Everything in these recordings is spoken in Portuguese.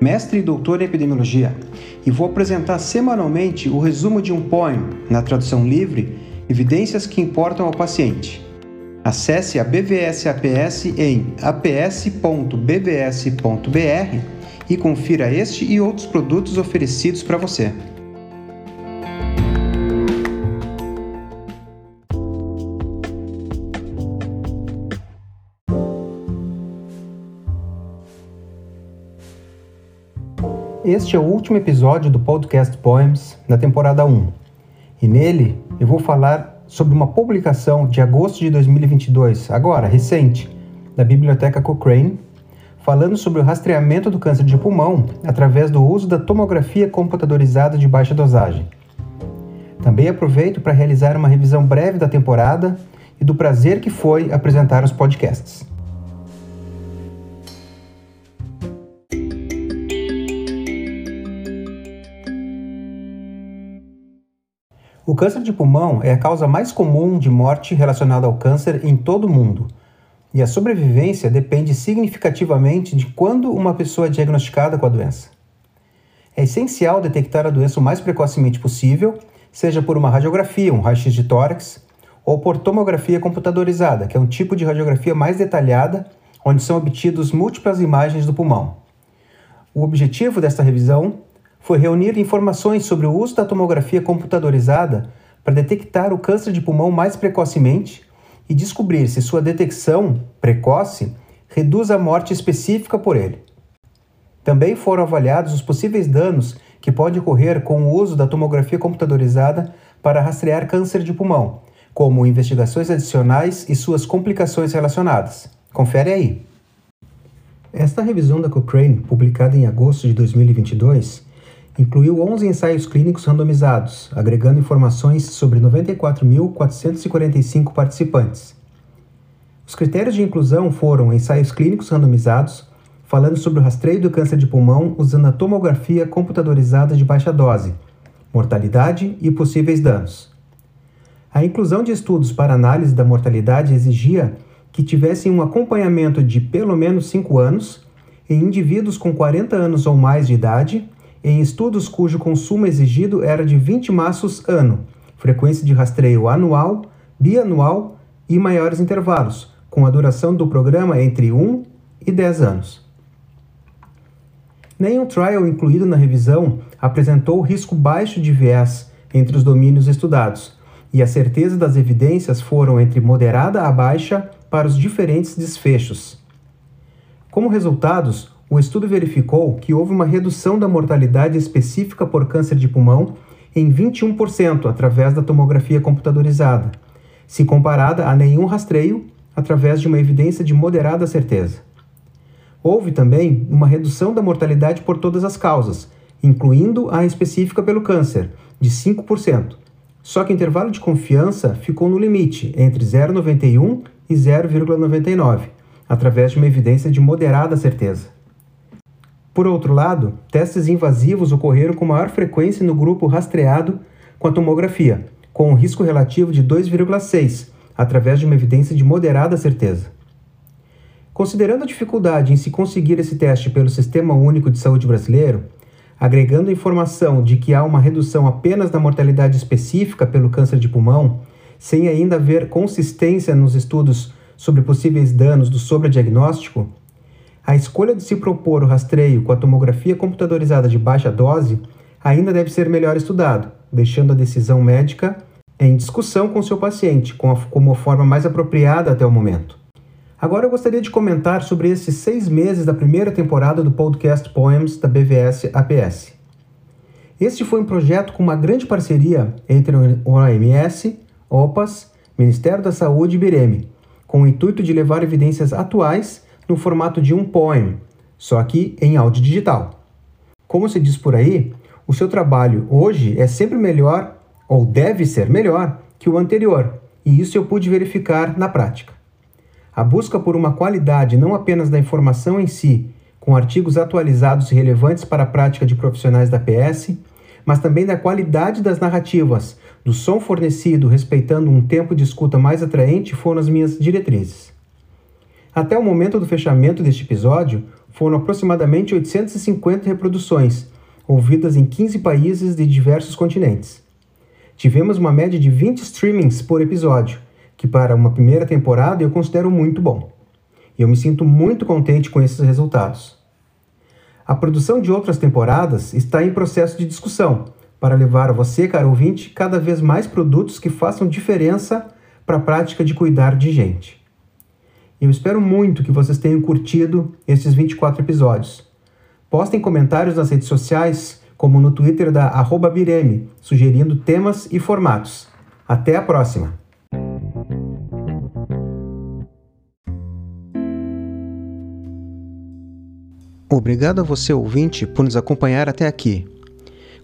mestre e doutor em epidemiologia, e vou apresentar semanalmente o resumo de um poem, na tradução livre, Evidências que importam ao paciente. Acesse a BVS APS em aps.bvs.br e confira este e outros produtos oferecidos para você. Este é o último episódio do podcast Poems da temporada 1. E nele eu vou falar sobre uma publicação de agosto de 2022, agora, recente, da Biblioteca Cochrane, falando sobre o rastreamento do câncer de pulmão através do uso da tomografia computadorizada de baixa dosagem. Também aproveito para realizar uma revisão breve da temporada e do prazer que foi apresentar os podcasts. O câncer de pulmão é a causa mais comum de morte relacionada ao câncer em todo o mundo. E a sobrevivência depende significativamente de quando uma pessoa é diagnosticada com a doença. É essencial detectar a doença o mais precocemente possível, seja por uma radiografia, um raio-x de tórax, ou por tomografia computadorizada, que é um tipo de radiografia mais detalhada, onde são obtidos múltiplas imagens do pulmão. O objetivo desta revisão foi reunir informações sobre o uso da tomografia computadorizada para detectar o câncer de pulmão mais precocemente e descobrir se sua detecção precoce reduz a morte específica por ele. Também foram avaliados os possíveis danos que pode ocorrer com o uso da tomografia computadorizada para rastrear câncer de pulmão, como investigações adicionais e suas complicações relacionadas. Confere aí. Esta revisão da Cochrane, publicada em agosto de 2022, incluiu 11 ensaios clínicos randomizados, agregando informações sobre 94.445 participantes. Os critérios de inclusão foram ensaios clínicos randomizados, falando sobre o rastreio do câncer de pulmão usando a tomografia computadorizada de baixa dose, mortalidade e possíveis danos. A inclusão de estudos para análise da mortalidade exigia que tivessem um acompanhamento de pelo menos 5 anos em indivíduos com 40 anos ou mais de idade em estudos cujo consumo exigido era de 20 maços ano, frequência de rastreio anual, bianual e maiores intervalos, com a duração do programa entre 1 e 10 anos. Nenhum trial incluído na revisão apresentou risco baixo de viés entre os domínios estudados, e a certeza das evidências foram entre moderada a baixa para os diferentes desfechos. Como resultados, o estudo verificou que houve uma redução da mortalidade específica por câncer de pulmão em 21% através da tomografia computadorizada, se comparada a nenhum rastreio através de uma evidência de moderada certeza. Houve também uma redução da mortalidade por todas as causas, incluindo a específica pelo câncer, de 5%. Só que o intervalo de confiança ficou no limite, entre 0,91 e 0,99, através de uma evidência de moderada certeza. Por outro lado, testes invasivos ocorreram com maior frequência no grupo rastreado com a tomografia, com um risco relativo de 2,6, através de uma evidência de moderada certeza. Considerando a dificuldade em se conseguir esse teste pelo Sistema Único de Saúde brasileiro, agregando a informação de que há uma redução apenas da mortalidade específica pelo câncer de pulmão, sem ainda haver consistência nos estudos sobre possíveis danos do sobrediagnóstico, a escolha de se propor o rastreio com a tomografia computadorizada de baixa dose ainda deve ser melhor estudado, deixando a decisão médica em discussão com seu paciente, como a forma mais apropriada até o momento. Agora eu gostaria de comentar sobre esses seis meses da primeira temporada do podcast Poems da BVS APS. Este foi um projeto com uma grande parceria entre o OMS, OPAS, Ministério da Saúde e Bireme, com o intuito de levar evidências atuais no formato de um poem, só que em áudio digital. Como se diz por aí, o seu trabalho hoje é sempre melhor, ou deve ser melhor, que o anterior, e isso eu pude verificar na prática. A busca por uma qualidade não apenas da informação em si, com artigos atualizados e relevantes para a prática de profissionais da PS, mas também da qualidade das narrativas, do som fornecido respeitando um tempo de escuta mais atraente foram as minhas diretrizes. Até o momento do fechamento deste episódio, foram aproximadamente 850 reproduções, ouvidas em 15 países de diversos continentes. Tivemos uma média de 20 streamings por episódio, que para uma primeira temporada eu considero muito bom. E eu me sinto muito contente com esses resultados. A produção de outras temporadas está em processo de discussão, para levar a você, caro ouvinte, cada vez mais produtos que façam diferença para a prática de cuidar de gente. Eu espero muito que vocês tenham curtido esses 24 episódios. Postem comentários nas redes sociais, como no Twitter da Bireme, sugerindo temas e formatos. Até a próxima! Obrigado a você, ouvinte, por nos acompanhar até aqui.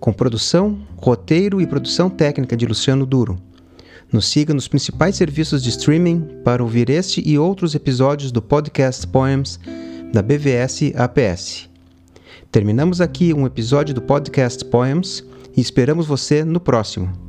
Com produção, roteiro e produção técnica de Luciano Duro. Nos siga nos principais serviços de streaming para ouvir este e outros episódios do podcast Poems da BVS APS. Terminamos aqui um episódio do podcast Poems e esperamos você no próximo.